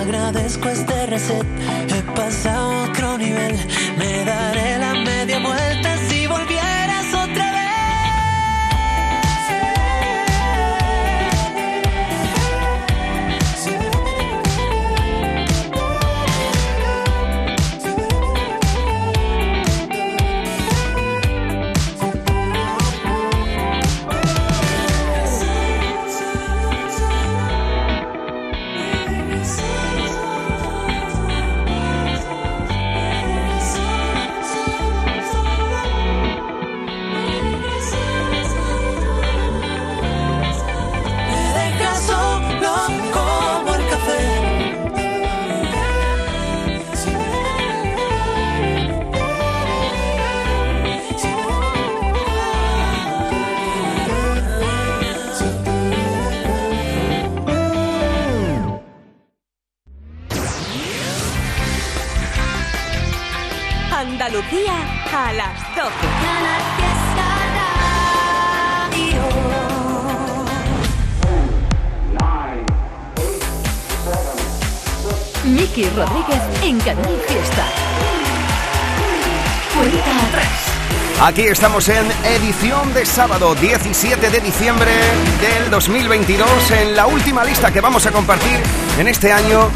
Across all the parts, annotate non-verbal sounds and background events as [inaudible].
Agradezco este reset, he pasado otro nivel. Me daré la media vuelta Andalucía a las 12. Miki Rodríguez en Canal Fiesta. Cuenta atrás. Aquí estamos en edición de sábado 17 de diciembre del 2022, en la última lista que vamos a compartir en este año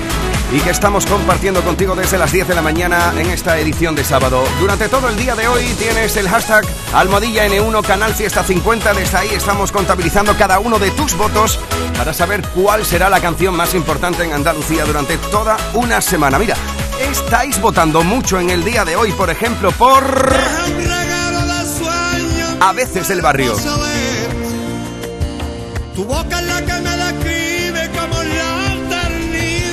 y que estamos compartiendo contigo desde las 10 de la mañana en esta edición de sábado. Durante todo el día de hoy tienes el hashtag Almohadilla N1 Canal Fiesta 50. Desde ahí estamos contabilizando cada uno de tus votos para saber cuál será la canción más importante en Andalucía durante toda una semana. Mira, estáis votando mucho en el día de hoy, por ejemplo, por... A veces el barrio. Tu boca la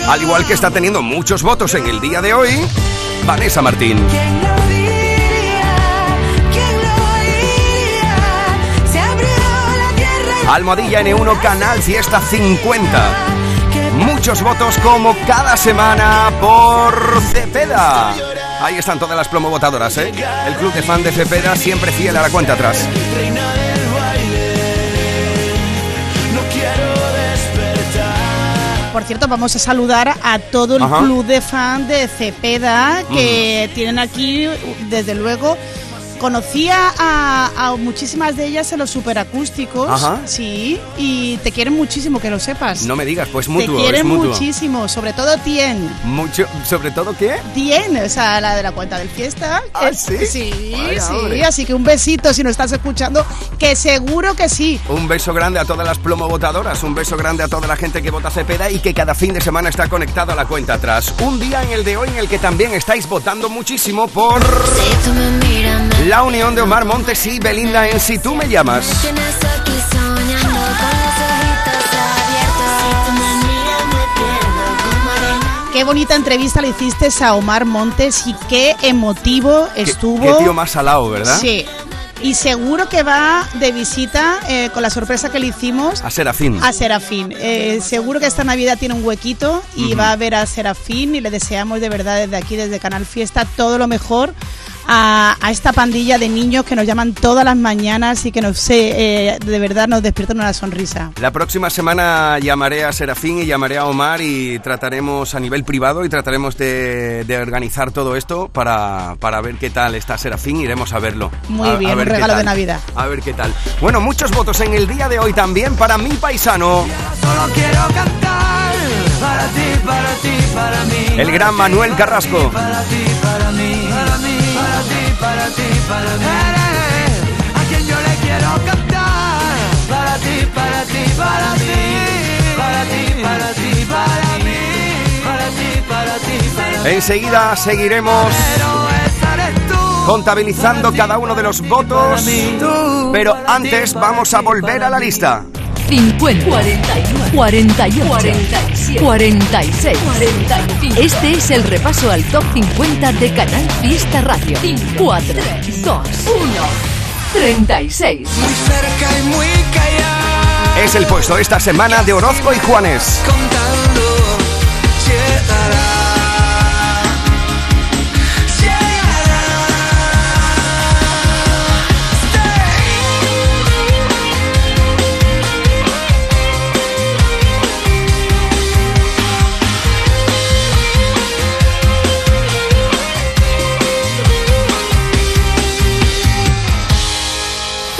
Al igual que está teniendo muchos votos en el día de hoy, Vanessa Martín. Almohadilla N1 Canal Fiesta 50. Muchos votos como cada semana por Cepeda. Ahí están todas las promovotadoras, ¿eh? El club de fan de Cepeda siempre fiel a la cuenta atrás. Por cierto, vamos a saludar a todo el Ajá. club de fan de Cepeda que tienen aquí, desde luego. Conocía a, a muchísimas de ellas en los superacústicos, Ajá. sí, y te quieren muchísimo, que lo sepas. No me digas, pues te mutuo, es quieren mutuo. muchísimo, sobre todo Tien. Mucho, sobre todo qué? Tien, o sea, la de la cuenta del fiesta. ¿Ah, Es- sí? Sí, Vaya, sí, hombre. así que un besito si nos estás escuchando, que seguro que sí. Un beso grande a todas las promovotadoras, un beso grande a toda la gente que vota Cepeda y que cada fin de semana está conectado a la cuenta atrás. Un día en el de hoy en el que también estáis votando muchísimo por Si la unión de Omar Montes y Belinda en Si tú me llamas. Qué bonita entrevista le hiciste a Omar Montes y qué emotivo Qué- estuvo. Qué tío más salado, ¿verdad? Sí. Y seguro que va de visita eh, con la sorpresa que le hicimos A Serafín. a Serafín. Eh, seguro que esta Navidad tiene un huequito y va a ver a Serafín y le deseamos de verdad desde aquí, desde Canal Fiesta, todo lo mejor. A, a esta pandilla de niños que nos llaman todas las mañanas y que nos eh, de verdad nos despiertan una sonrisa. La próxima semana llamaré a Serafín y llamaré a Omar y trataremos a nivel privado y trataremos de, de organizar todo esto para, para ver qué tal está Serafín. Iremos a verlo. Muy A- bien, un ver regalo de. Navidad. A ver qué tal. Bueno, muchos votos en el día de hoy también para mi paisano, Solo quiero cantar para ti, para ti, para mí. el gran Manuel Carrasco. Para ti, para mí, para mí, para ti, para mí. Eres a quien yo le quiero cantar. Para ti, para ti, para mí. Para ti, para ti, para mí. Para ti, para ti, para mí. Enseguida seguiremos contabilizando cada uno de los votos. Pero antes vamos a volver a la lista. 50, 49, 48, 47, 46, 45. Este es el repaso al top 50 de Canal Fiesta Radio. 4, 2, 1, 36. Muy cerca y muy callado. Es el puesto esta semana de Orozco y Juanes. contando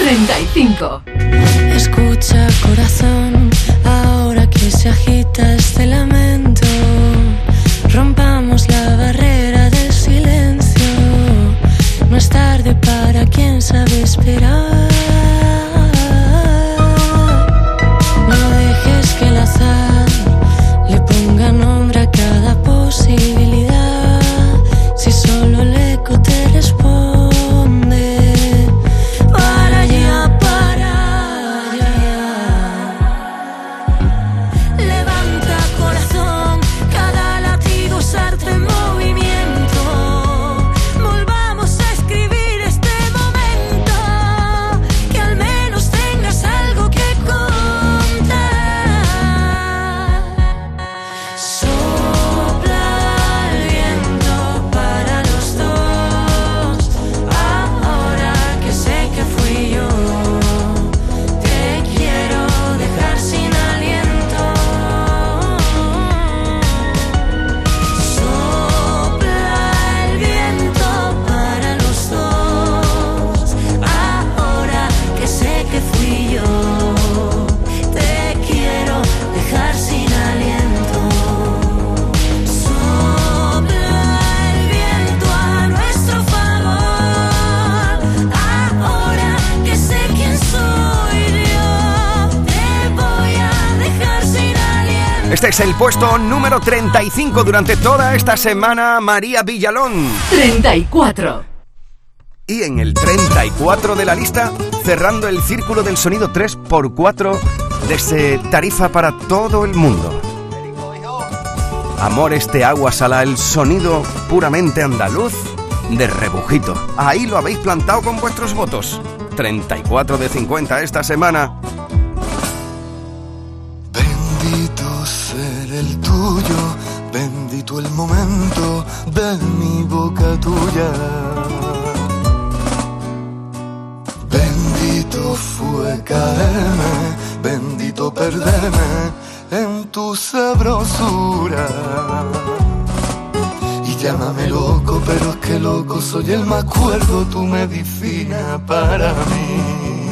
35. Escucha corazón, ahora que se agita este lamento, es el puesto número 35 durante toda esta semana, María Villalón. 34. Y en el 34 de la lista, cerrando el círculo del sonido 3x4 desde Tarifa para todo el mundo. Amor este agua sala, el sonido puramente andaluz de rebujito. Ahí lo habéis plantado con vuestros votos. 34 de 50 esta semana. Tu sabrosura. Y llámame loco, pero es que loco soy el más cuerdo, tu medicina para mí.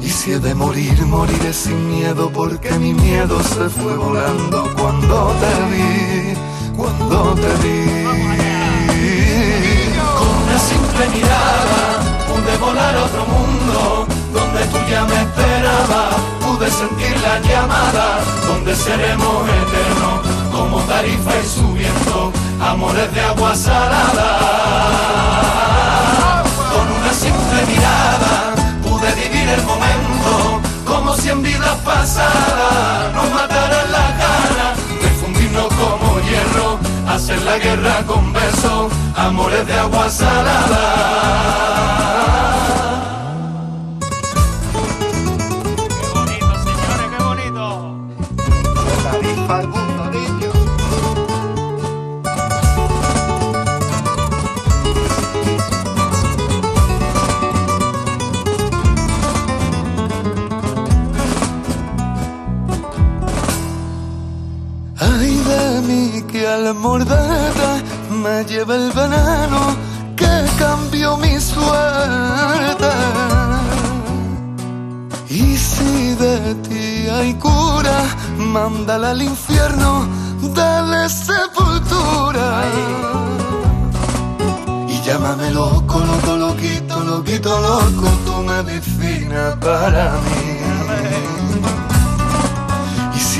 Y si he de morir, moriré sin miedo porque mi miedo se fue volando cuando te vi, cuando te vi. Con una simple mirada pude volar a otro mundo donde tú ya me esperabas. Pude sentir la llamada donde seremos eternos como tarifa y subiendo amores de agua salada. Con una simple mirada pude vivir el momento como si en vidas pasadas nos mataran la gana de fundirnos como hierro, hacer la guerra con besos, amores de agua salada. Al morderla me lleva el veneno que cambió mi suerte. Y si de ti hay cura, mándala al infierno, dale sepultura. Y llámame loco, loco, loquito, loquito, loco, tu medicina para mí.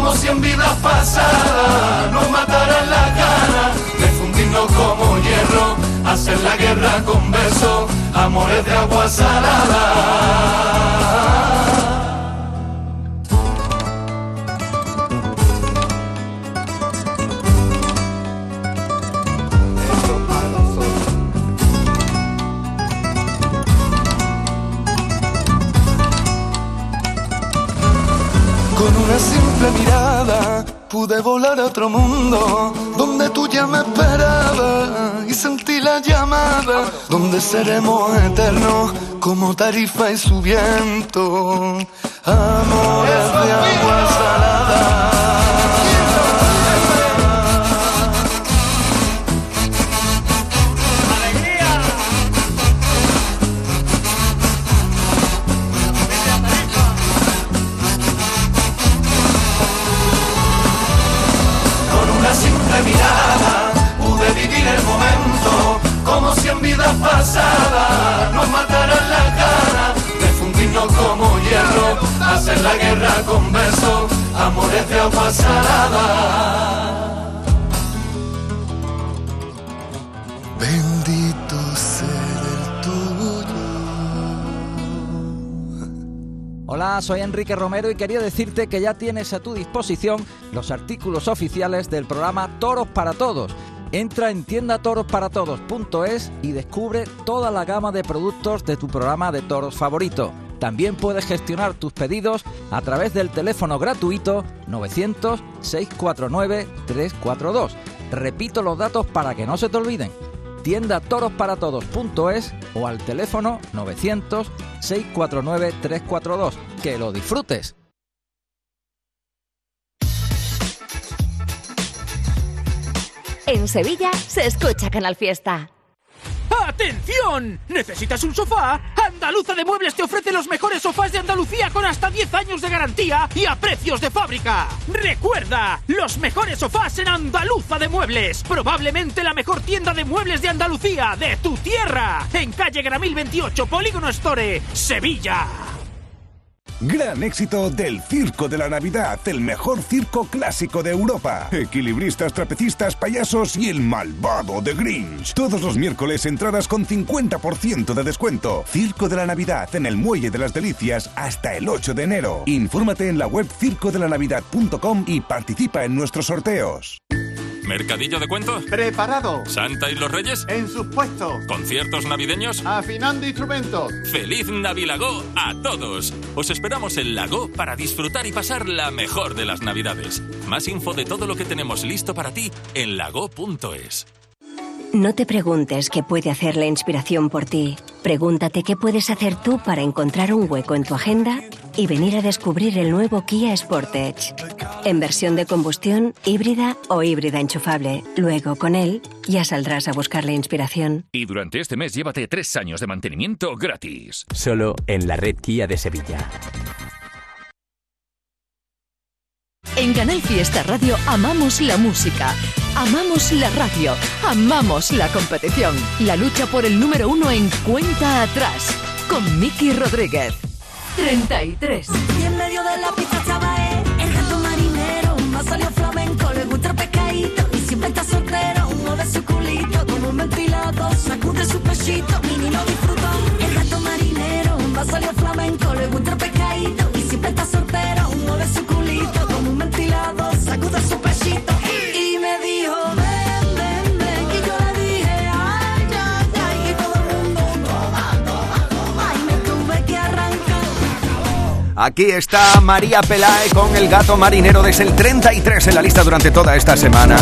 como si en vidas pasadas nos mataran la gana de fundirnos como hierro, hacer la guerra con besos, amores de agua salada. Simple mirada pude volar a otro mundo donde tú ya me esperabas y sentí la llamada donde seremos eternos como tarifa y su viento. Amores de agua salada. En vidas pasadas nos mataran la cara, de fundirnos como hierro, hacer la guerra con besos, amores de agua salada. Bendito ser el tuyo. Hola, soy Enrique Romero y quería decirte que ya tienes a tu disposición los artículos oficiales del programa Toros para Todos. Entra en tiendatorosparatodos.es y descubre toda la gama de productos de tu programa de toros favorito. También puedes gestionar tus pedidos a través del teléfono gratuito 900-649-342. Repito los datos para que no se te olviden. Tiendatorosparatodos.es o al teléfono 900-649-342. ¡Que lo disfrutes! En Sevilla se escucha Canal Fiesta. ¡Atención! ¿Necesitas un sofá? Andaluza de Muebles te ofrece los mejores sofás de Andalucía con hasta 10 años de garantía y a precios de fábrica. Recuerda, los mejores sofás en Andaluza de Muebles. Probablemente la mejor tienda de muebles de Andalucía, de tu tierra. En calle Gramil 28, Polígono Store, Sevilla. Gran éxito del Circo de la Navidad, el mejor circo clásico de Europa. Equilibristas, trapecistas, payasos y el malvado de Grinch. Todos los miércoles entradas con 50% de descuento. Circo de la Navidad en el Muelle de las Delicias hasta el 8 de enero. Infórmate en la web circodelanavidad.com y participa en nuestros sorteos. ¿Mercadillo de cuentos? Preparado. ¿Santa y los Reyes? En sus puestos. ¿Conciertos navideños? Afinando instrumentos. ¡Feliz Navilago a todos! Os esperamos en Lago para disfrutar y pasar la mejor de las Navidades. Más info de todo lo que tenemos listo para ti en lago.es. No te preguntes qué puede hacer la inspiración por ti. Pregúntate qué puedes hacer tú para encontrar un hueco en tu agenda y venir a descubrir el nuevo Kia Sportage. En versión de combustión, híbrida o híbrida enchufable. Luego, con él, ya saldrás a buscar la inspiración. Y durante este mes llévate tres años de mantenimiento gratis. Solo en la red Kia de Sevilla. En Canal Fiesta Radio amamos la música, amamos la radio, amamos la competición. La lucha por el número uno en cuenta atrás con Miki Rodríguez. 33. Y en medio de la pista estaba el gato marinero, más salió flamenco, le gusta el pescadito y siempre está soltero, de su culito, como un ventilado, sacude su pechito, mini lo disfrutó. El gato marinero, más salió flamenco, le gusta el pescadito Aquí está María Pelae con el gato marinero desde el 33 en la lista durante toda esta semana.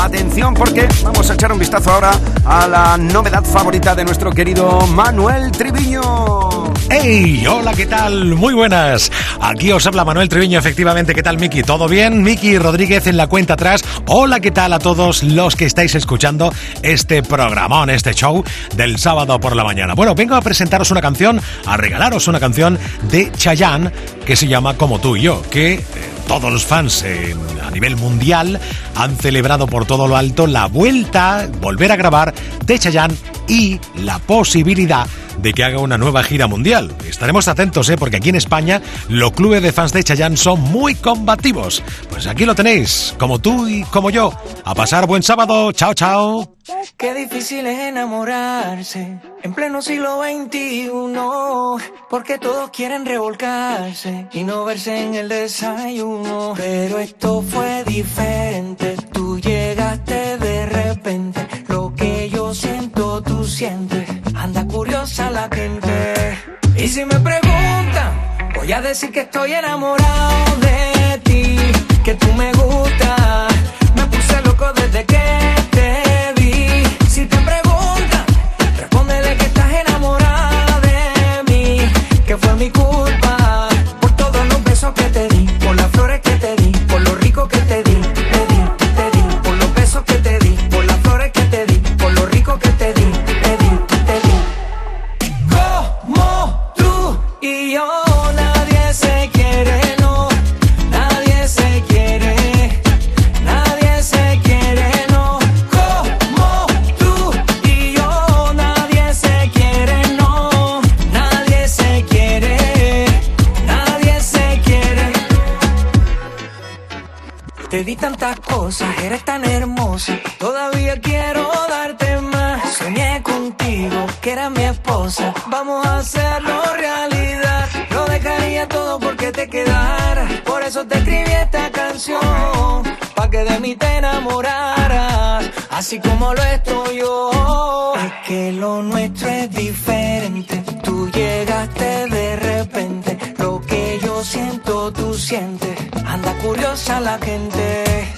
Atención porque vamos a echar un vistazo ahora a la novedad favorita de nuestro querido Manuel Triviño. ¡Hey! Hola, ¿qué tal? Muy buenas. Aquí os habla Manuel Triviño, efectivamente. ¿Qué tal, Miki? ¿Todo bien? Miki Rodríguez en la cuenta atrás. Hola, ¿qué tal a todos los que estáis escuchando este programón, este show del sábado por la mañana? Bueno, vengo a presentaros una canción, a regalaros una canción de Chayanne que se llama Como tú y yo, que eh, todos los fans eh, a nivel mundial han celebrado por todo lo alto la vuelta, volver a grabar de Chayanne y la posibilidad de que haga una nueva gira mundial. Estaremos atentos, ¿eh? porque aquí en España los clubes de fans de Chayanne son muy combativos. Pues aquí lo tenéis, como tú y como yo. A pasar buen sábado. Chao, chao. Qué difícil es enamorarse en pleno siglo XXI, porque todos quieren revolcarse y no verse en el desayuno. Pero esto fue diferente, tú llegaste anda curiosa la gente. Y si me preguntan, voy a decir que estoy enamorado de ti, que tú me gustas. Me puse loco desde que eres tan hermosa. Todavía quiero darte más. Soñé contigo, que era mi esposa. Vamos a hacerlo realidad. Lo dejaría todo porque te quedara. Por eso te escribí esta canción. Pa' que de mí te enamoraras. Así como lo estoy yo. Es que lo nuestro es diferente. Tú llegaste de repente. Lo que yo siento, tú sientes. Anda curiosa la gente.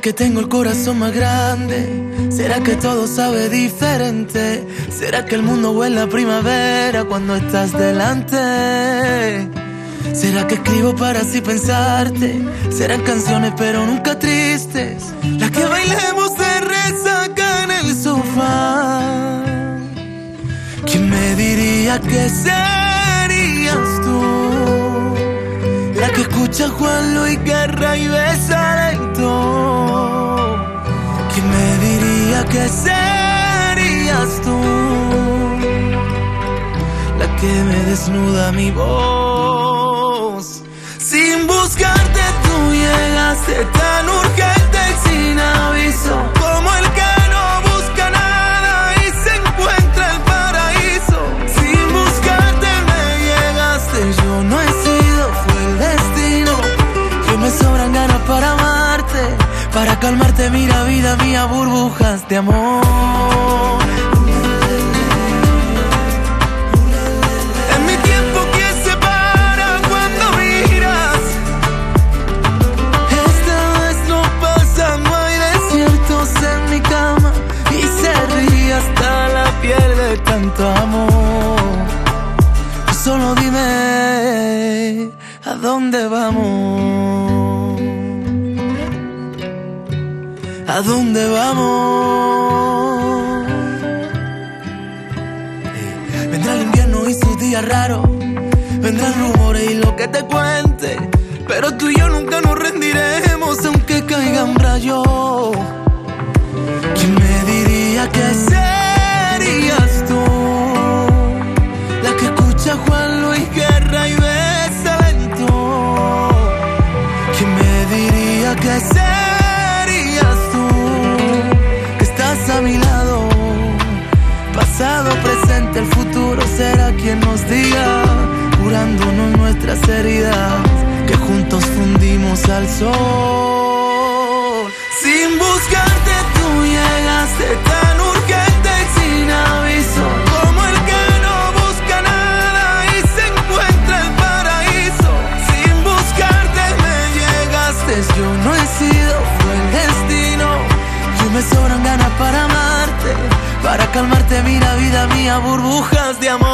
¿Será que tengo el corazón más grande? ¿Será que todo sabe diferente? ¿Será que el mundo huele a primavera cuando estás delante? ¿Será que escribo para así pensarte? Serán canciones pero nunca tristes. Las que bailemos de resaca en el sofá. ¿Quién me diría que serías Juan Luis Guerra y besa lento. ¿Quién me diría que serías tú? La que me desnuda mi voz. Sin buscarte tú llegaste tan urgente y sin aviso. Burbujas de amor. ¿A dónde vamos? Vendrá el invierno y sus días raros. Vendrán rumores y lo que te cuente. Será quien nos diga, curándonos nuestras heridas, que juntos fundimos al sol. Sin buscarte tú llegaste tan urgente sin aviso, como el que no busca nada y se encuentra el paraíso. Sin buscarte me llegaste, yo no he sido, fue el destino. Y me sobran ganas para amarte, Regálate, mira, vida mía, burbujas de amor.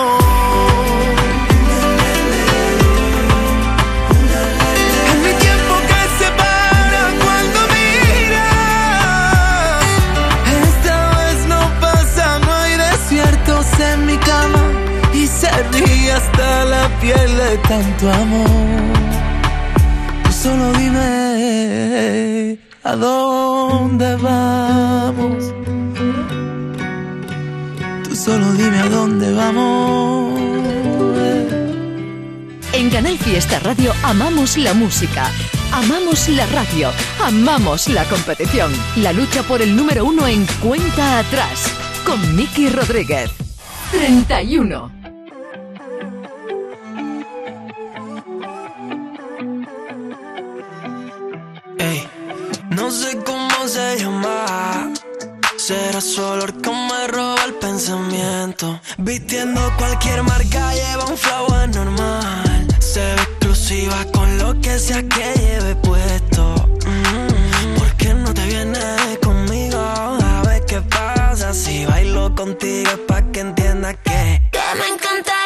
De tanto amor. Tú solo dime a dónde vamos. Tú solo dime a dónde vamos. En Canal Fiesta Radio amamos la música, amamos la radio, amamos la competición. La lucha por el número uno en cuenta atrás con Miki Rodríguez. 31. Su olor que me roba el pensamiento. Vistiendo cualquier marca, lleva un flow anormal. Se ve exclusiva con lo que sea que lleve puesto. Mm, ¿Por qué no te vienes conmigo? A ver qué pasa si bailo contigo es pa' que entiendas que. Que me encantaría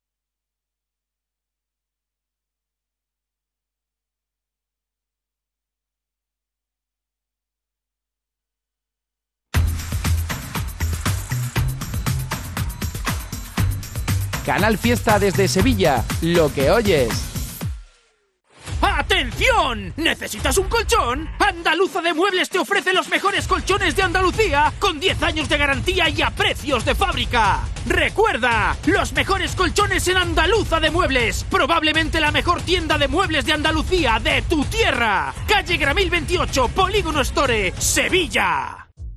Canal Fiesta desde Sevilla, lo que oyes. ¡Atención! ¿Necesitas un colchón? Andaluza de Muebles te ofrece los mejores colchones de Andalucía con 10 años de garantía y a precios de fábrica. Recuerda, los mejores colchones en Andaluza de Muebles, probablemente la mejor tienda de muebles de Andalucía de tu tierra. Calle Gramil 28, Polígono Store, Sevilla.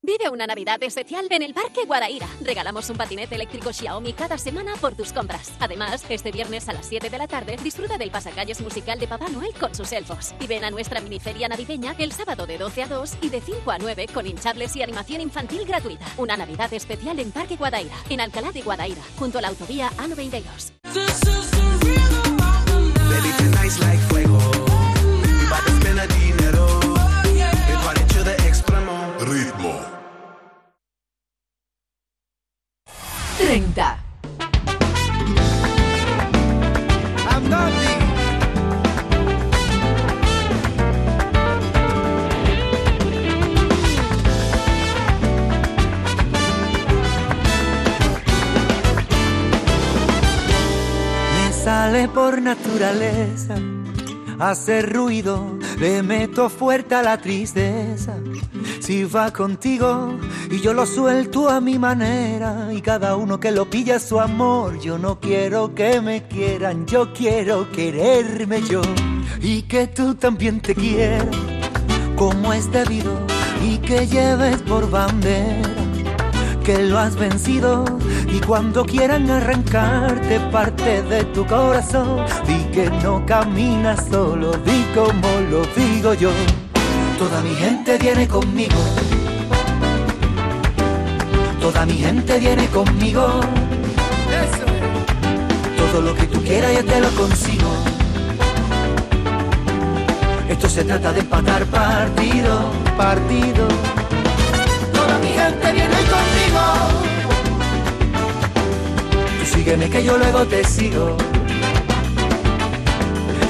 Vive una Navidad especial en el Parque Guadaira. Regalamos un patinete eléctrico Xiaomi cada semana por tus compras. Además, este viernes a las 7 de la tarde disfruta del pasacalles musical de Papá Noel con sus elfos. Y ven a nuestra miniferia navideña el sábado de 12 a 2 y de 5 a 9 con hinchables y animación infantil gratuita. Una Navidad especial en Parque Guadaira, en Alcalá de Guadaira, junto a la autovía A92. Baby, por naturaleza hacer ruido, le meto fuerte a la tristeza. Si va contigo y yo lo suelto a mi manera y cada uno que lo pilla su amor, yo no quiero que me quieran, yo quiero quererme yo y que tú también te quieras como es debido y que lleves por bandera que lo has vencido y cuando quieran arrancarte parte de tu corazón, di que no caminas solo, di como lo digo yo. Toda mi gente viene conmigo, toda mi gente viene conmigo. Todo lo que tú quieras yo te lo consigo. Esto se trata de empatar partido, partido. Toda mi gente viene sígueme que yo luego te sigo.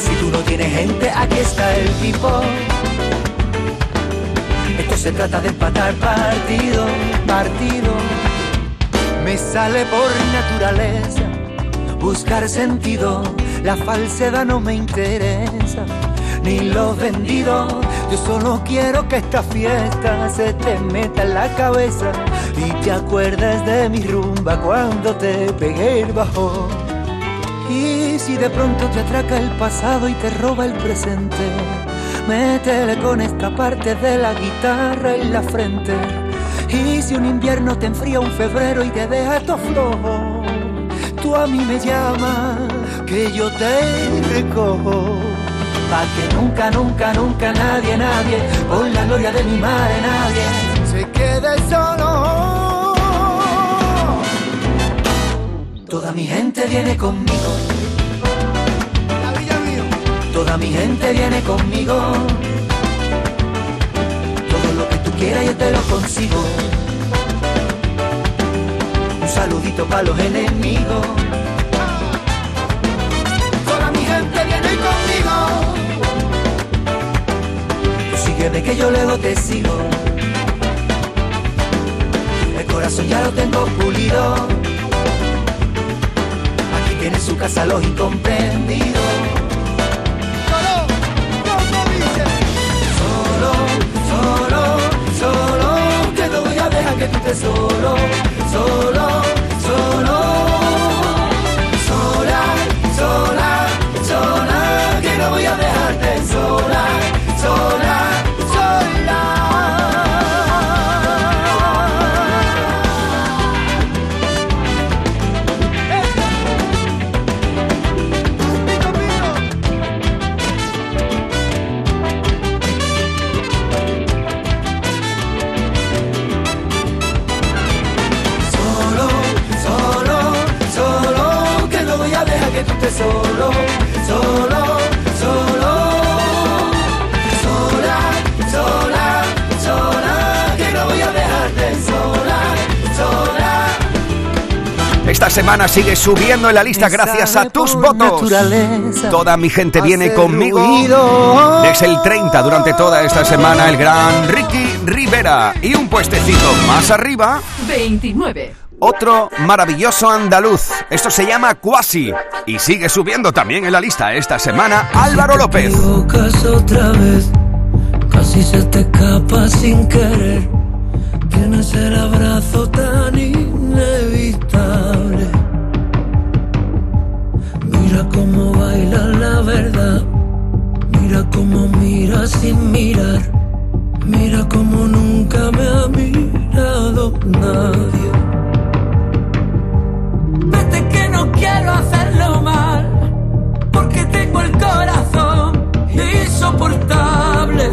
Si tú no tienes gente, aquí está el tipo. Esto se trata de empatar partido, partido. Me sale por naturaleza buscar sentido. La falsedad no me interesa, ni los vendidos. Yo solo quiero que esta fiesta se te meta en la cabeza y te acuerdes de mi rumba cuando te pegué el bajón. Y si de pronto te atraca el pasado y te roba el presente, métele con esta parte de la guitarra en la frente. Y si un invierno te enfría un febrero y te deja todo flojo, tú a mí me llamas, que yo te recojo. Pa' que nunca, nunca, nunca nadie, nadie, con la gloria de mi madre, nadie, se quede solo. Toda mi gente viene conmigo. Toda mi gente viene conmigo. Todo lo que tú quieras yo te lo consigo. Un saludito para los enemigos. Sígueme que yo luego te sigo. El corazón ya lo tengo pulido. Aquí tiene su casa los incomprendidos. Solo, solo, solo, que no voy a dejar que tú estés solo, solo, solo, sola, sola, sola, que no voy a dejarte sola, sola, semana sigue subiendo en la lista gracias a tus votos. Toda mi gente viene conmigo. Desde el 30 durante toda esta semana el gran Ricky Rivera. Y un puestecito más arriba, 29. otro maravilloso andaluz. Esto se llama Quasi. Y sigue subiendo también en la lista esta semana Álvaro López. otra vez. si se te escapa sin querer. Tienes el abrazo tan inevitable. Mira cómo baila la verdad. Mira cómo mira sin mirar. Mira cómo nunca me ha mirado nadie. Vete que no quiero hacerlo mal. Porque tengo el corazón insoportable.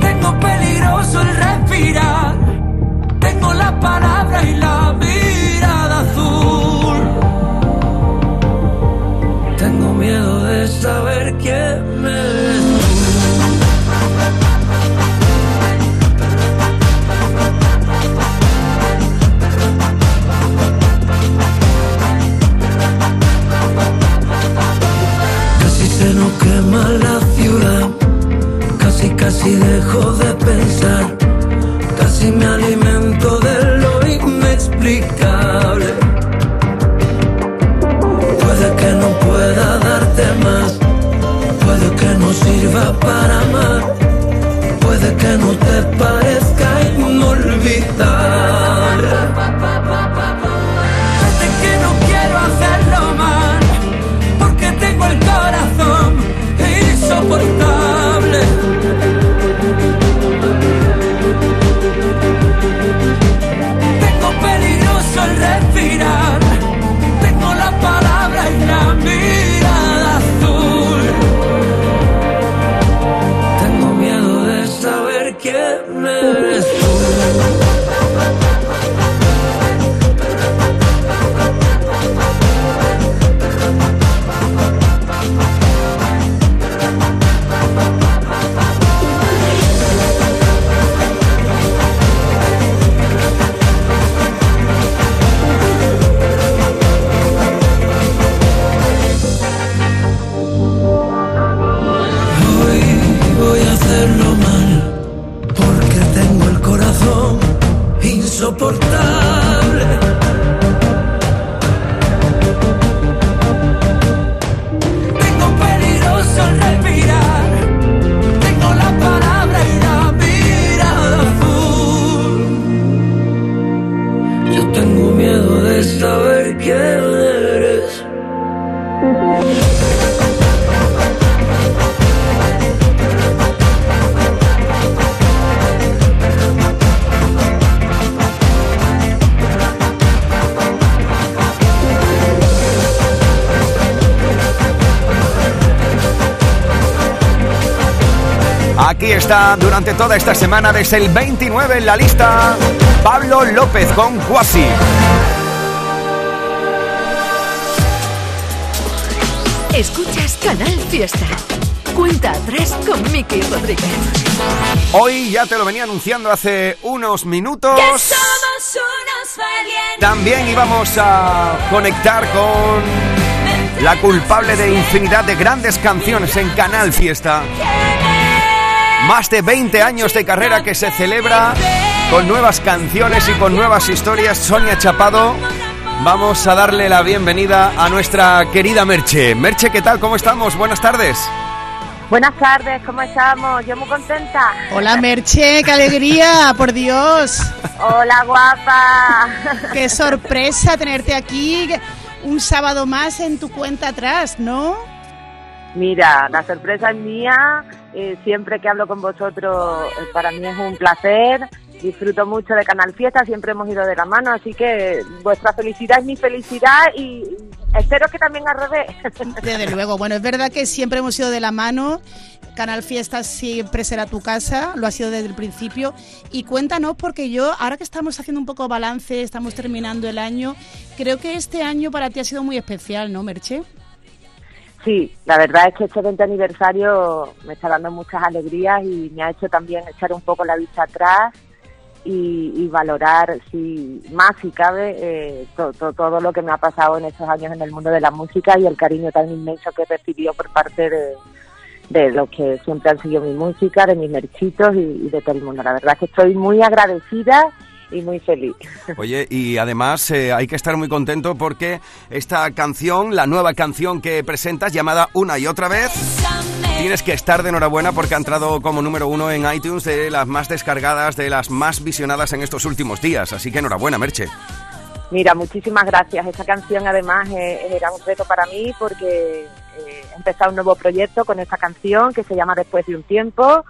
Tengo peligroso el respirar. La ciudad. Casi, casi dejo de pensar. Casi me alimento de lo inexplicable. Puede que no pueda darte más. Puede que no sirva para amar. Puede que no te parezca inolvidable. Aquí está durante toda esta semana, desde el 29 en la lista, Pablo López con Cuasi. Escuchas Canal Fiesta. Cuenta atrás con Miki Rodríguez. Hoy ya te lo venía anunciando hace unos minutos. somos unos valientes. También íbamos a conectar con la culpable de infinidad de grandes canciones en Canal Fiesta. Más de 20 años de carrera que se celebra con nuevas canciones y con nuevas historias. Sonia Chapado, vamos a darle la bienvenida a nuestra querida Merche. Merche, ¿qué tal? ¿Cómo estamos? Buenas tardes. Buenas tardes, ¿cómo estamos? Yo muy contenta. Hola Merche, qué alegría, por Dios. Hola guapa. Qué sorpresa tenerte aquí un sábado más en tu cuenta atrás, ¿no? Mira, la sorpresa es mía. Eh, siempre que hablo con vosotros, eh, para mí es un placer. Disfruto mucho de Canal Fiesta, siempre hemos ido de la mano, así que vuestra felicidad es mi felicidad y espero que también al revés. [laughs] Desde luego, bueno, es verdad que siempre hemos ido de la mano. Canal Fiesta siempre será tu casa, lo ha sido desde el principio. Y cuéntanos, porque yo, ahora que estamos haciendo un poco balance, estamos terminando el año, creo que este año para ti ha sido muy especial, ¿no, Merche? Sí, la verdad es que este 20 aniversario me está dando muchas alegrías y me ha hecho también echar un poco la vista atrás y, valorar, si más si cabe, eh, to- to- todo lo que me ha pasado en estos años en el mundo de la música y el cariño tan inmenso que he recibido por parte de, de los que siempre han seguido mi música, de mis merchitos y, y de todo el mundo. La verdad es que estoy muy agradecida y muy feliz. Oye, y además eh, hay que estar muy contento porque esta canción, la nueva canción que presentas llamada Una y otra vez, tienes que estar de enhorabuena porque ha entrado como número uno en iTunes de las más descargadas, de las más visionadas en estos últimos días. Así que enhorabuena, Merche. Mira, muchísimas gracias. Esa canción además eh, era un reto para mí porque eh, he empezado un nuevo proyecto con esta canción que se llama Después de un tiempo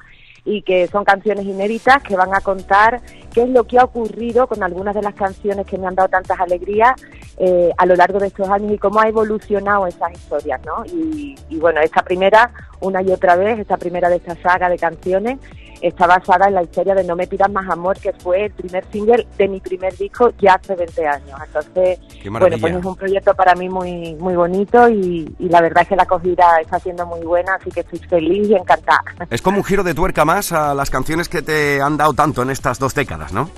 y que son canciones inéditas que van a contar qué es lo que ha ocurrido con algunas de las canciones que me han dado tantas alegrías eh, a lo largo de estos años y cómo ha evolucionado esas historias, ¿no? Y, y bueno, esta primera, una y otra vez, esta primera de esta saga de canciones, está basada en la historia de No me pidas más amor, que fue el primer single de mi primer disco ya hace 20 años. Entonces, bueno, pues es un proyecto para mí muy muy bonito y, y la verdad es que la acogida está siendo muy buena, así que estoy feliz y encantada. Es como un giro de tuerca más a las canciones que te han dado tanto en estas dos décadas, ¿no?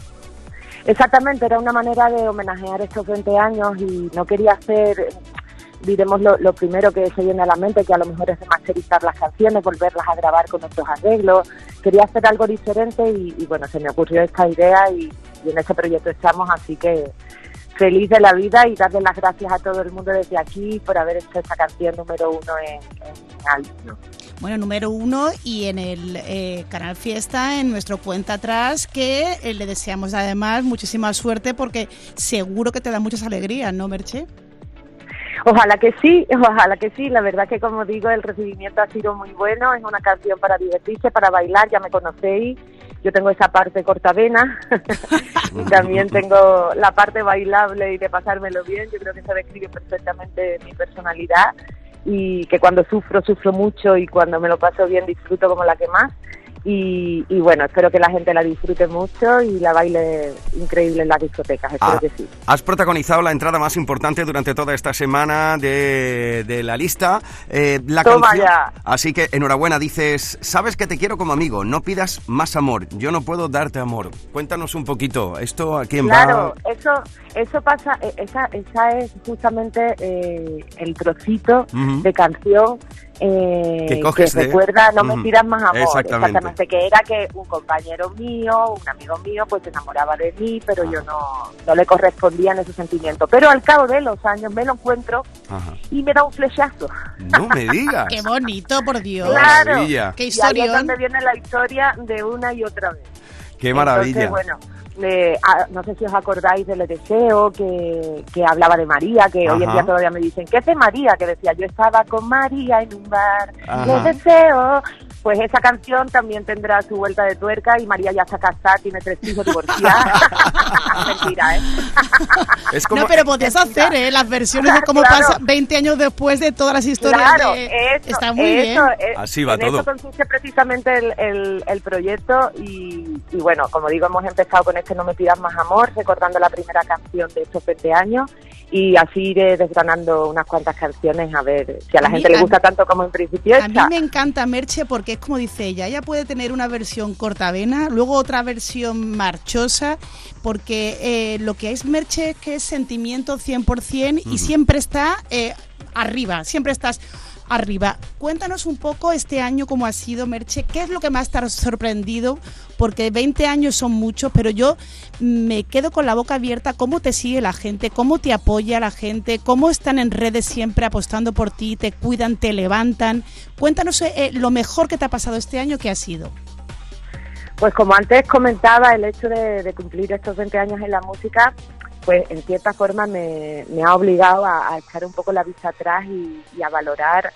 Exactamente, era una manera de homenajear estos 20 años y no quería hacer, diremos, lo, lo primero que se viene a la mente, que a lo mejor es remasterizar las canciones, volverlas a grabar con otros arreglos. Quería hacer algo diferente y, y bueno, se me ocurrió esta idea y, y en ese proyecto estamos, así que feliz de la vida y darle las gracias a todo el mundo desde aquí por haber hecho esta canción número uno en, en iTunes. Bueno, número uno y en el eh, Canal Fiesta, en nuestro cuenta atrás, que eh, le deseamos además muchísima suerte porque seguro que te da muchas alegrías, ¿no, Merche? Ojalá que sí, [laughs] ojalá que sí. La verdad que como digo, el recibimiento ha sido muy bueno. Es una canción para divertirse, para bailar, ya me conocéis. Yo tengo esa parte cortavena y [laughs] también [laughs] tengo la parte bailable y de pasármelo bien. Yo creo que eso describe perfectamente mi personalidad y que cuando sufro, sufro mucho y cuando me lo paso bien disfruto como la que más. Y, y bueno, espero que la gente la disfrute mucho y la baile increíble en las discotecas. Espero Ah, que sí. Has protagonizado la entrada más importante durante toda esta semana de, de la lista. eh, la Toma canción. ya. Así que enhorabuena, dices, sabes que te quiero como amigo, no pidas más amor, yo no puedo darte amor. Cuéntanos un poquito, ¿esto a quién Claro, va? eso eso pasa, eh, esa, esa es justamente eh, el trocito de canción eh, Que coges de- recuerda No me tiras más amor, Exactamente. que era que un compañero mío, un amigo mío, pues se enamoraba de mí, pero yo no, no le correspondía en ese sentimiento. Pero al cabo de los años me lo encuentro Ajá. y me da un flechazo. No me [laughs] digas. Qué bonito, por Dios. Claro, maravilla. Qué historión. donde viene la historia de una y otra vez. Qué maravilla. Entonces, bueno, eh, ah, no sé si os acordáis del deseo que, que hablaba de María, que hoy en Ajá. día todavía me dicen, ¿qué es de María? Que decía, yo estaba con María en un bar, Ajá. le deseo. Pues esa canción también tendrá su vuelta de tuerca y María ya está casada, tiene tres hijos divorciadas. [laughs] Mentira, ¿eh? Es como, No, pero podías hacer ¿eh? las versiones de cómo Claro. pasa 20 años después de todas las historias. Claro, de- eso, Está muy eso, bien. eh, Así va en todo. eso consiste precisamente el, el- el proyecto y, y bueno, como digo, hemos empezado con este No me pidas más amor, recordando la primera canción de estos 20 años y así iré desgranando unas cuantas canciones a ver si a la A mí- gente le gusta tanto como en principio A mí me encanta Merche porque es como dice ella, ella puede tener una versión cortavena, luego otra versión marchosa, porque eh, lo que es Merche es que es sentimiento 100% y siempre está eh, arriba, siempre estás arriba. Cuéntanos un poco este año cómo ha sido Merche, qué es lo que más te ha sorprendido, porque 20 años son muchos, pero yo me quedo con la boca abierta, cómo te sigue la gente, cómo te apoya la gente, cómo están en redes siempre apostando por ti, te cuidan, te levantan. Cuéntanos eh, lo mejor que te ha pasado este año, ¿qué ha sido? Pues como antes comentaba, el hecho de, de cumplir estos 20 años en la música, pues en cierta forma me, ha obligado a, a echar un poco la vista atrás y, a valorar,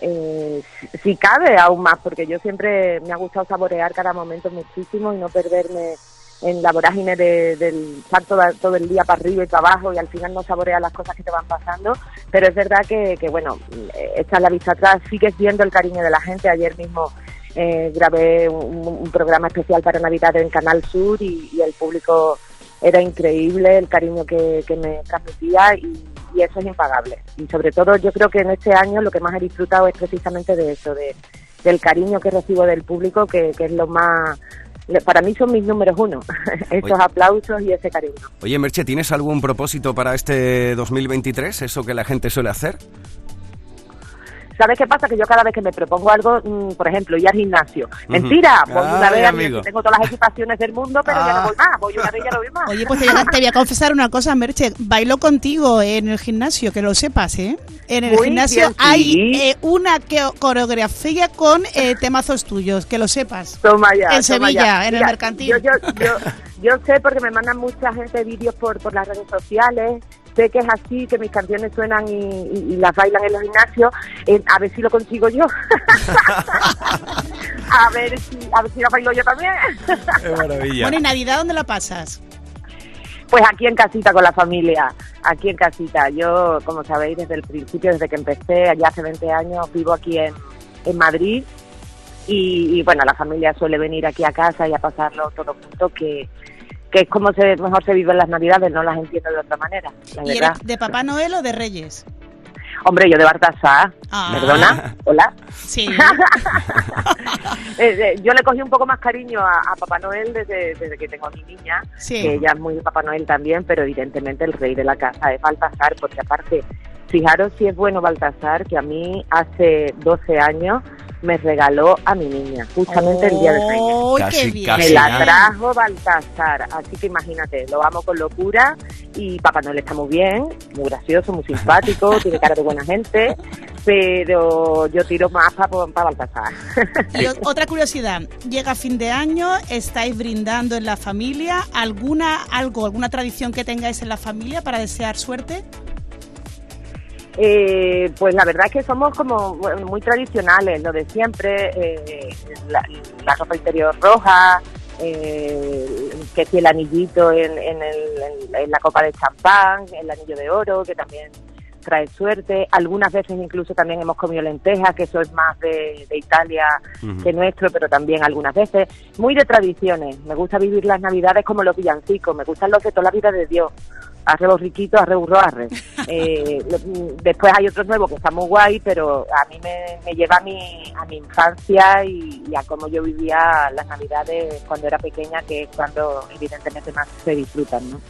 eh, si, cabe aún más, porque yo siempre me ha gustado saborear cada momento muchísimo y no perderme en la vorágine de- del estar toda- todo el día para arriba y para abajo y al final no saborear las cosas que te van pasando. Pero es verdad que, bueno, echar la vista atrás, sigues viendo el cariño de la gente. Ayer mismo eh, grabé un, programa especial para Navidad en Canal Sur y el público era increíble el cariño que, que me transmitía y, y eso es impagable. Y sobre todo yo creo que en este año lo que más he disfrutado es precisamente de eso, de, del cariño que recibo del público, que, que es lo más... Para mí son mis números uno, [laughs] esos Oye. aplausos y ese cariño. Oye, Merche, ¿tienes algún propósito para este 2023? ¿Eso que la gente suele hacer? ¿Sabes qué pasa? Que yo cada vez que me propongo algo, mm, por ejemplo, ir al gimnasio. Mentira, voy una Ay, vez, al tengo todas las equipaciones del mundo, pero ya no voy más. Voy una vez y ya no voy más. Oye, pues te, voy a- te voy a confesar una cosa, Merche. Bailo contigo en el gimnasio, que lo sepas, ¿eh? En el Muy gimnasio bien, hay sí. eh, una que- coreografía con eh, temazos tuyos, que lo sepas. Toma ya, En toma Sevilla, ya. en el mercantil. Yo, yo, yo, yo sé porque me mandan mucha gente vídeos por, por las redes sociales. Sé que es así, que mis canciones suenan y, y- y las bailan en los gimnasios. Eh, a ver si lo consigo yo. [laughs] a ver si a ver si la bailo yo también. Qué maravilla. Bueno, ¿y Navidad dónde la pasas? Pues aquí en casita con la familia, aquí en casita. Yo, como sabéis, desde el principio, desde que empecé, allá hace 20 años, vivo aquí en, en Madrid. Y, y, bueno, la familia suele venir aquí a casa y a pasarlo todo junto, que, que es como se, mejor se viven las navidades, no las entiendo de otra manera, la ¿Y verdad. eres de Papá Noel o de Reyes? Hombre, yo de Bartasá, Ah. perdona, hola. Sí. [laughs] [laughs] Eh, eh, yo le cogí un poco más cariño a, a Papá Noel desde, desde que tengo a mi niña, Sí. que ella es muy de Papá Noel también, pero evidentemente el rey de la casa es Baltasar, porque aparte, fijaros si es bueno Baltasar, que a mí hace 12 años me regaló a mi niña, justamente el día de Reyes. ¡Ay, qué Casi, bien! Me casi la nada. trajo Baltasar, así que imagínate, lo amo con locura y Papá Noel está muy bien, muy gracioso, muy simpático, [laughs] tiene cara de buena gente, pero yo tiro más para Baltasar. Y o- otra curiosidad, llega fin de año, estáis brindando en la familia, ¿alguna algo, alguna tradición que tengáis en la familia para desear suerte? Eh, pues la verdad es que somos como muy tradicionales, lo de siempre, eh, la, la ropa interior roja, eh, que si el anillito en, en el- en la copa de champán, el anillo de oro, que también trae suerte. Algunas veces incluso también hemos comido lentejas, que eso es más de, de Italia que nuestro, pero también algunas veces. Muy de tradiciones. Me gusta vivir las navidades como los villancicos, me gustan los de toda la vida de Dios. Arre borriquito, arre burro, arre. [laughs] Eh, después hay otros nuevos que están muy guay, pero a mí me, me lleva a mi, a mi infancia y, y a cómo yo vivía las navidades cuando era pequeña, que es cuando evidentemente más se disfrutan, ¿no?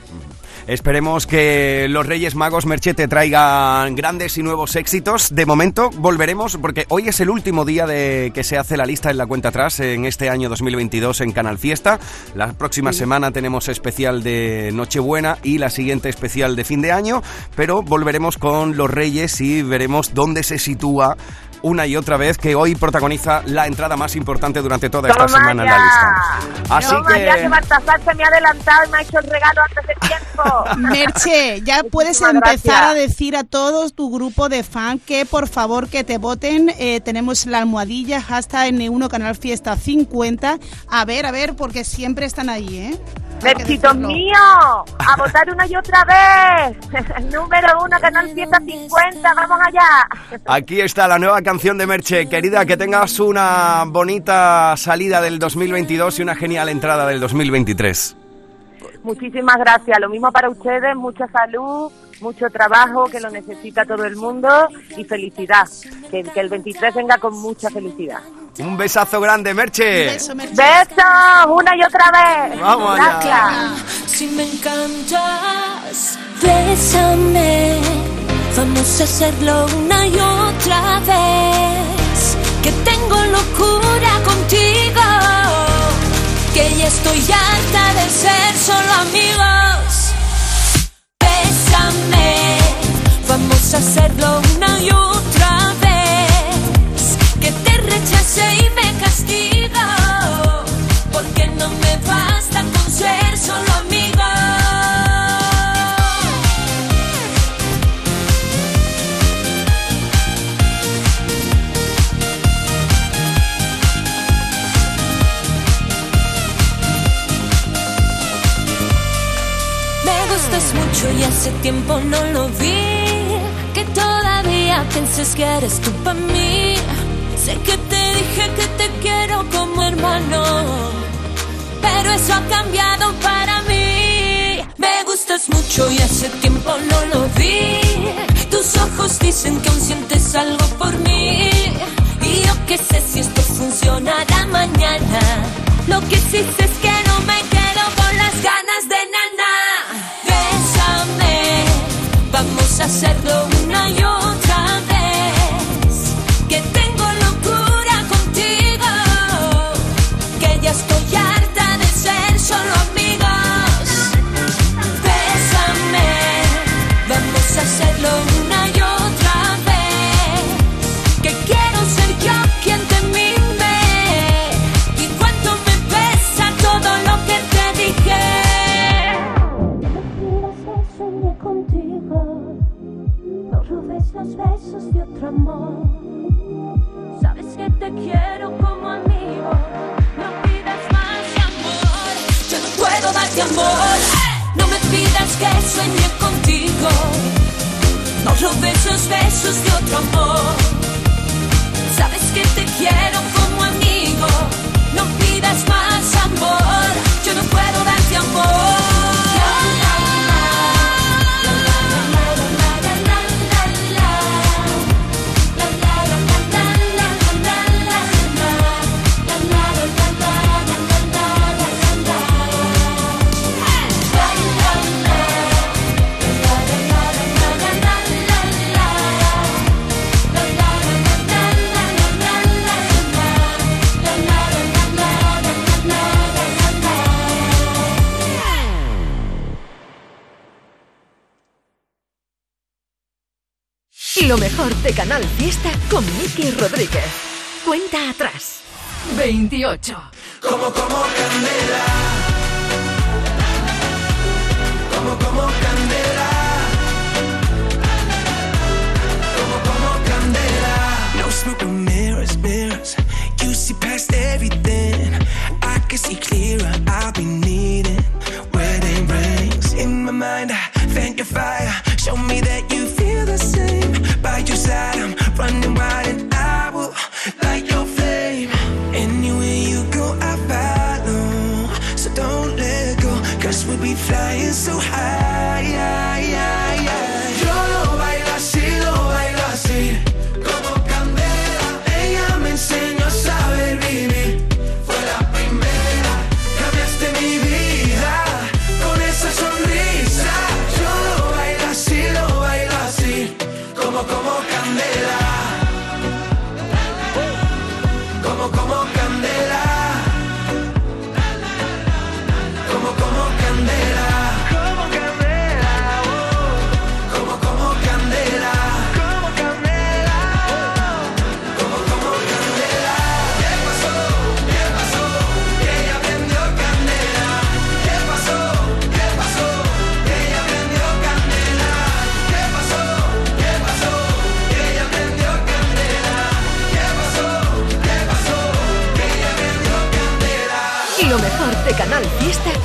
Esperemos que los Reyes Magos Merchete traigan grandes y nuevos éxitos. De momento volveremos porque hoy es el último día de que se hace la lista en la cuenta atrás en este año 2022 en Canal Fiesta. La próxima semana tenemos especial de Nochebuena y la siguiente especial de fin de año, pero volveremos con los Reyes y veremos dónde se sitúa una y otra vez que hoy protagoniza la entrada más importante durante toda esta ¡Toma semana en la ya! lista. Así Toma ya que que Baltasar se me ha adelantado y me ha hecho el regalo antes de tiempo. [laughs] Merche, ya puedes Muchísimas empezar gracias. a decir a todos tu grupo de fan que por favor que te voten. Eh, tenemos la almohadilla hashtag N1 Canal Fiesta 50. A ver, a ver, porque siempre están ahí, ¿eh? Hay que ¡Merchitos decirlo. míos! ¡A votar una y otra vez! [laughs] Número uno, Canal Fiesta 50, ¡vamos allá! Aquí está la nueva canción de Merche. Querida, que tengas una bonita salida del 2022 y una genial entrada del 2023. Muchísimas gracias. Lo mismo para ustedes, mucha salud, mucho trabajo, que lo necesita todo el mundo y felicidad. Que, que el 23 venga con mucha felicidad. Un besazo grande, Merche. ¡Besos! ¡Una y otra vez! Vamos allá. Gracias. Si me encantas, bésame. Vamos a hacerlo una y otra vez. Que tengo locura contigo. Que ya estoy harta de ser solo amigos. Bésame. Vamos a hacerlo una y otra vez. Rechace y me castigo. Porque no me basta con ser solo amigos. Me gustas mucho y hace tiempo no lo vi. Que todavía pienses que eres tú para mí. Sé que te dije que te quiero como hermano. Pero eso ha cambiado para mí. Me gustas mucho y hace tiempo no lo vi. Tus ojos dicen que aún sientes algo por mí. Y yo que sé si esto funcionará mañana. Lo que sí sé es que no me quedo con las ganas de nana. Bésame, vamos a hacerlo una y otra No me pidas que sueñe contigo. No robes los besos de otro amor. Sabes que te quiero como amigo. No pidas más amor. Yo no puedo darte amor. Lo mejor de Canal Fiesta con Miki Rodríguez. Cuenta atrás. 28. Como, como candela. Como, como candela. Como, como candela. No smoke, no mirrors, mirrors. You see past everything. I can see clearer. I'll be needing wedding rings. In my mind,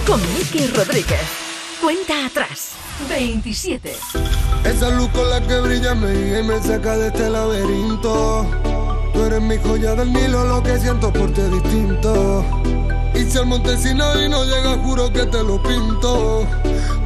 con Miki Rodríguez. Cuenta atrás. 27. Esa luz con la que brilla me guía y me saca de este laberinto. Tú eres mi joya del Nilo, lo que siento por ti es distinto. Y si el Montesino y no llega, juro que te lo pinto.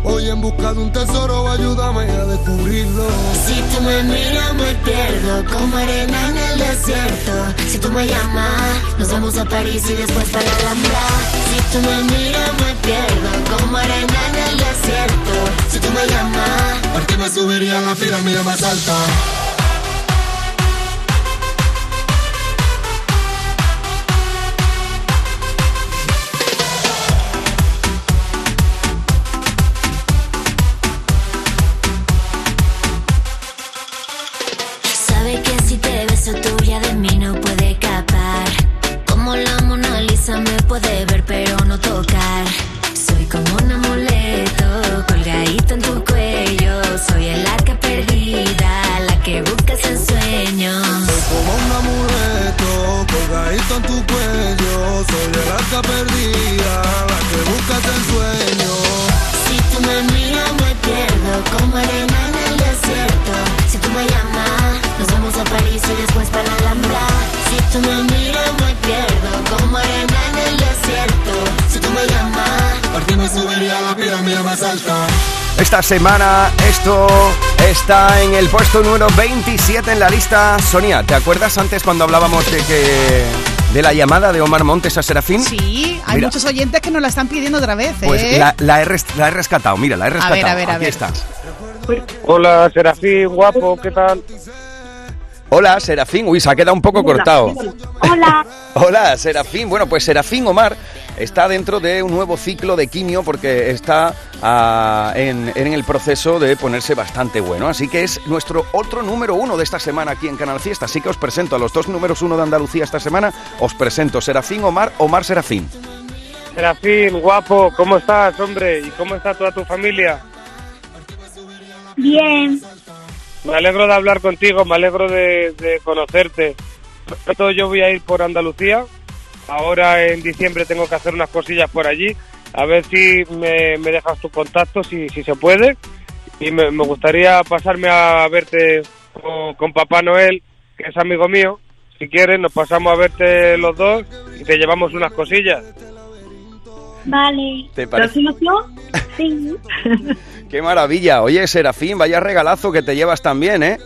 Voy en busca de un tesoro, ayúdame a descubrirlo. Si tú me miras me pierdo como arena en el desierto. Si tú me llamas, nos vamos a París y después para la Alhambra. Si tú me miras me pierdo como arena en el desierto. Si tú me llamas, Por ti me subiría la pirámide más alta. Semana esto está en el puesto número 27 en la lista. Sonia, ¿te acuerdas antes cuando hablábamos de que de la llamada de Omar Montes a Serafín? Sí, hay Mira. muchos oyentes que nos la están pidiendo otra vez, ¿eh? Pues la, la he res- la he rescatado, mira, la he ver, rescatado. a ver, a Aquí ver. está. Hola, Serafín, guapo, ¿qué tal? Hola, Serafín. Uy, se ha quedado un poco cortado. Hola. [laughs] Hola, Serafín. Bueno, pues Serafín Omar está dentro de un nuevo ciclo de quimio porque está ah, en, en el proceso de ponerse bastante bueno. Así que es nuestro otro número uno de esta semana aquí en Canal Fiesta. Así que os presento a los dos números uno de Andalucía esta semana. Os presento Serafín Omar, Omar Serafín. Serafín, guapo, ¿cómo estás, hombre? ¿Y cómo está toda tu familia? Bien, Me alegro de hablar contigo, me alegro de, conocerte. Pronto yo voy a ir por Andalucía. Ahora en diciembre tengo que hacer unas cosillas por allí. A ver si me, dejas tu contacto, si, si se puede. Y me, me gustaría pasarme a verte con, con Papá Noel, que es amigo mío. Si quieres, nos pasamos a verte los dos y te llevamos unas cosillas. Vale. ¿Te parece? [laughs] Sí. ¡Qué maravilla! Oye, Serafín, vaya regalazo que te llevas también, ¿eh?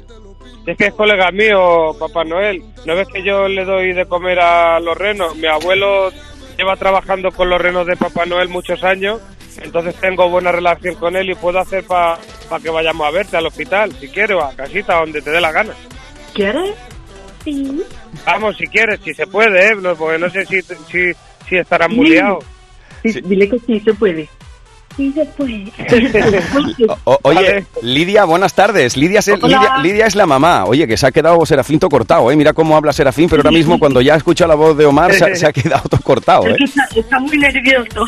Es que es colega mío, Papá Noel. ¿No ves que yo le doy de comer a los renos? Mi abuelo lleva trabajando con los renos de Papá Noel muchos años, entonces tengo buena relación con él y puedo hacer para que vayamos a verte al hospital, si quieres, o a casita, donde te dé la gana. ¿Quieres? Sí. Vamos, si quieres, si se puede, ¿eh? No, porque no sé si, si, si estarás muy Sí. Dile que sí se puede. Sí se puede. [laughs] O- oye, Lidia, buenas tardes. Lidia es, el- Hola. Lidia, Lidia es la mamá. Oye, que se ha quedado Serafín todo cortado, ¿eh? Mira cómo habla Serafín, pero ahora mismo cuando ya escucha la voz de Omar se, ha- se ha [laughs] quedado todo cortado, ¿eh? está muy nervioso.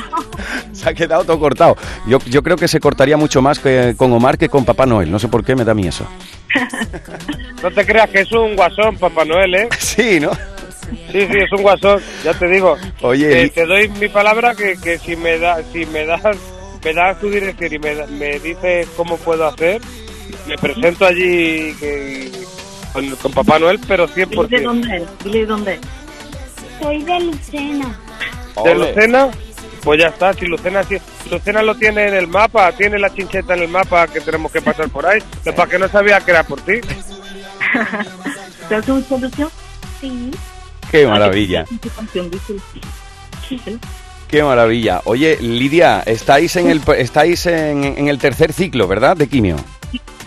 Se ha quedado todo cortado. Yo, yo creo que se cortaría mucho más que con Omar que con Papá Noel. No sé por qué me da a mí eso. [laughs] No te creas que es un guasón, Papá Noel, ¿eh? Sí, ¿no? Sí, sí, es un guasón, ya te digo. Oye, Te, doy mi palabra que, que si me da, si me das, me das tu dirección y me, da- me dices cómo puedo hacer, me presento allí que- con, con Papá Noel, pero Dile de 100%. dónde es. Dile de dónde es. Soy de Lucena. ¿De Lucena? Pues ya está, si Lucena, si Lucena lo tiene en el mapa, tiene la chincheta en el mapa que tenemos que pasar por ahí, para que no sabía que era por ti. [laughs] ¿Te hace? Sí. Qué maravilla. ¿Qué maravilla. Oye, Lidia, estáis en el estáis en, en el tercer ciclo, ¿verdad? De quimio.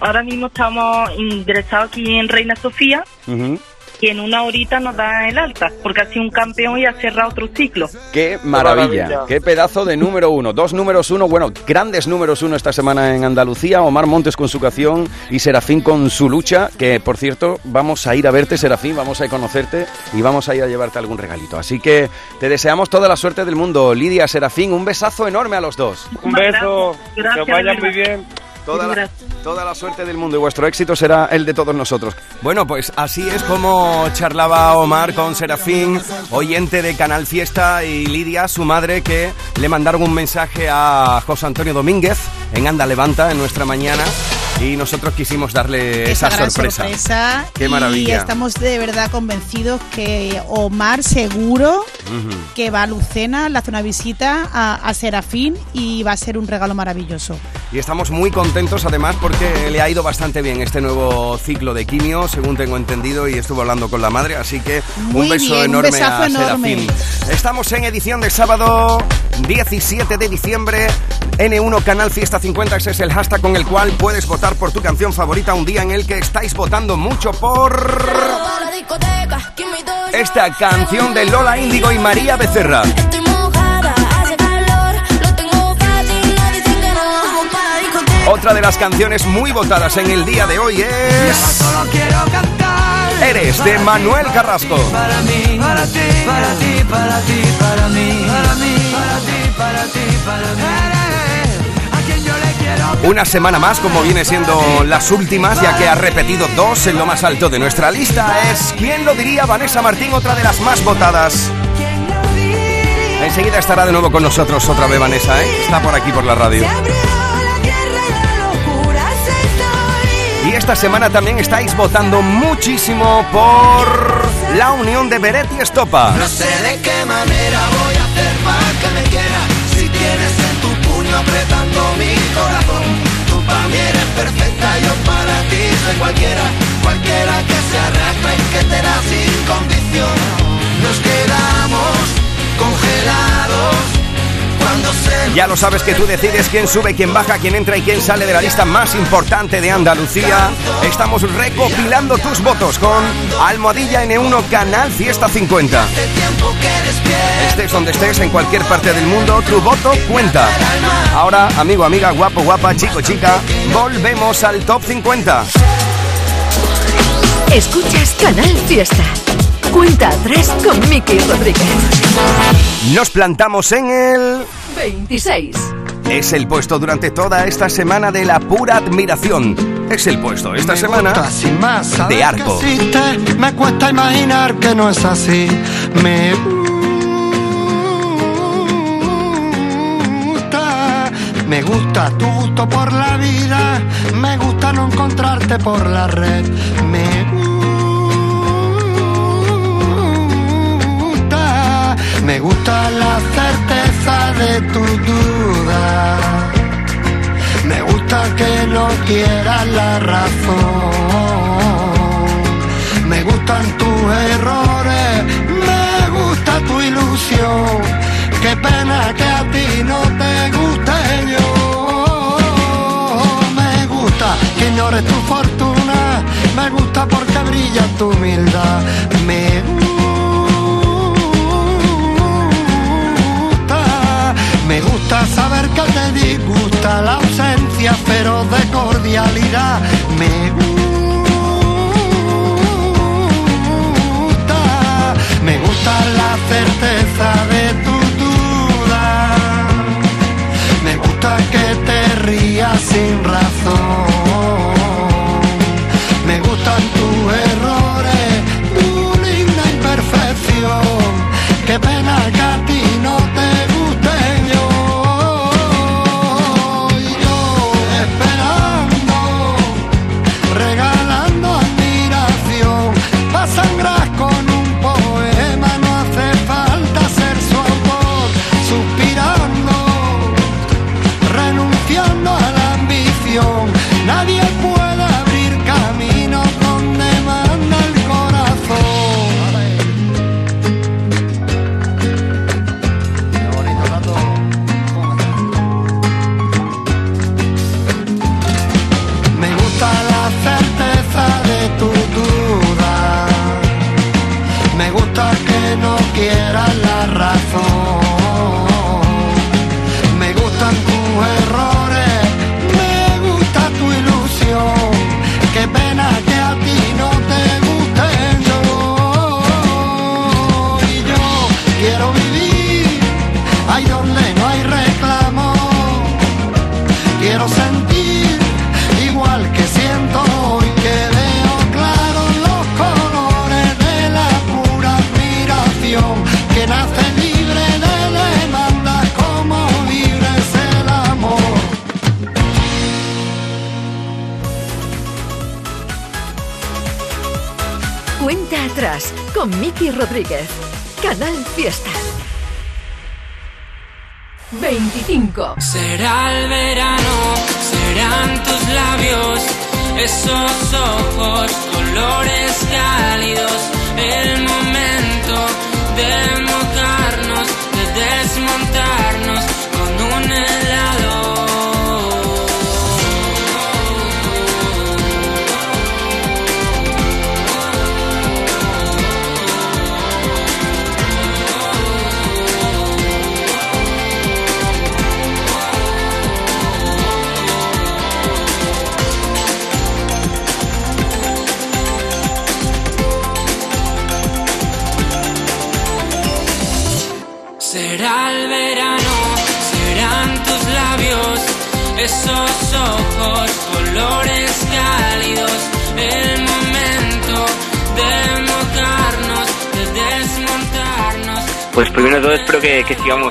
Ahora mismo estamos ingresados aquí en Reina Sofía Ujú. Y en una horita nos da el alta, porque ha sido un campeón y ha cerrado otro ciclo. Qué maravilla. maravilla. Qué pedazo de número uno. Dos números uno, bueno, grandes números uno esta semana en Andalucía. Omar Montes con su canción y Serafín con su lucha. Que por cierto, vamos a ir a verte, Serafín, vamos a conocerte y vamos a ir a llevarte algún regalito. Así que te deseamos toda la suerte del mundo. Lidia, Serafín, un besazo enorme a los dos. Un beso, Gracias, que os vaya de muy bien. Toda la, toda la suerte del mundo y vuestro éxito será el de todos nosotros. Bueno, pues así es como charlaba Omar con Serafín, oyente de Canal Fiesta y Lidia, su madre, que le mandaron un mensaje a José Antonio Domínguez en Anda Levanta en nuestra mañana y nosotros quisimos darle esa, esa sorpresa. sorpresa. Qué Y maravilla. estamos de verdad convencidos que Omar seguro que va a Lucena, le hace una visita a, a Serafín y va a ser un regalo maravilloso. Y estamos muy contentos además porque le ha ido bastante bien este nuevo ciclo de quimio, según tengo entendido, y estuvo hablando con la madre, así que Muy un beso bien, enorme a enorme. Serafín. Estamos en edición de sábado 17 de diciembre. N1 Canal Fiesta 50, ese es el hashtag con el cual puedes votar por tu canción favorita un día en el que estáis votando mucho por esta canción de Lola Índigo y María Becerra. Otra de las canciones muy votadas en el día de hoy es. Eres de Manuel Carrasco. Para mí, para ti, para ti, para ti, para mí, para mí, para ti, para ti, para mí. Una semana más, como viene siendo las últimas, ya que ha repetido dos en lo más alto de nuestra lista, es ¿Quién lo diría? Vanessa Martín, otra de las más votadas. Enseguida estará de nuevo con nosotros otra vez Vanessa, ¿eh? Está por aquí por la radio. Y esta semana también estáis votando muchísimo por la unión de Beret y Estopa. No sé de qué manera voy a hacer para que me quiera Si tienes en tu puño apretando mi corazón. Tú para mí eres perfecta, yo para ti soy cualquiera. Cualquiera que se arrastre y que te da sin condición. Nos quedamos congelados Ya lo sabes que tú decides quién sube, quién baja, quién entra y quién sale de la lista más importante de Andalucía. Estamos recopilando tus votos con Almohadilla N1 Canal Fiesta 50. Estés donde estés, en cualquier parte del mundo, tu voto cuenta. Ahora, amigo, amiga, guapo, guapa, chico, chica, volvemos al top 50. Escuchas Canal Fiesta. Cuenta atrás con Miki Rodríguez. Nos plantamos en el 26. Es el puesto durante toda esta semana de la pura admiración. Es el puesto esta semana sin más de Arco. que existe, me cuesta imaginar que no es así. Me gusta, me gusta tu gusto por la vida, me gusta no encontrarte por la red. Me gusta, me gusta la certeza de tu duda. Me gusta que no quieras la razón. Me gustan tus errores, me gusta tu ilusión. Qué pena que a ti no te guste yo. Me gusta que ignores tu fortuna, me gusta porque brilla tu humildad. Me gusta, gusta saber que te disgusta la ausencia, pero de cordialidad. Me gusta, me gusta la certeza de tu duda. Me gusta que te rías sin razón. Me gustan tus errores, 25. Será el verano, serán tus labios, esos ojos, colores cálidos, Pues primero de todo espero que, que sigamos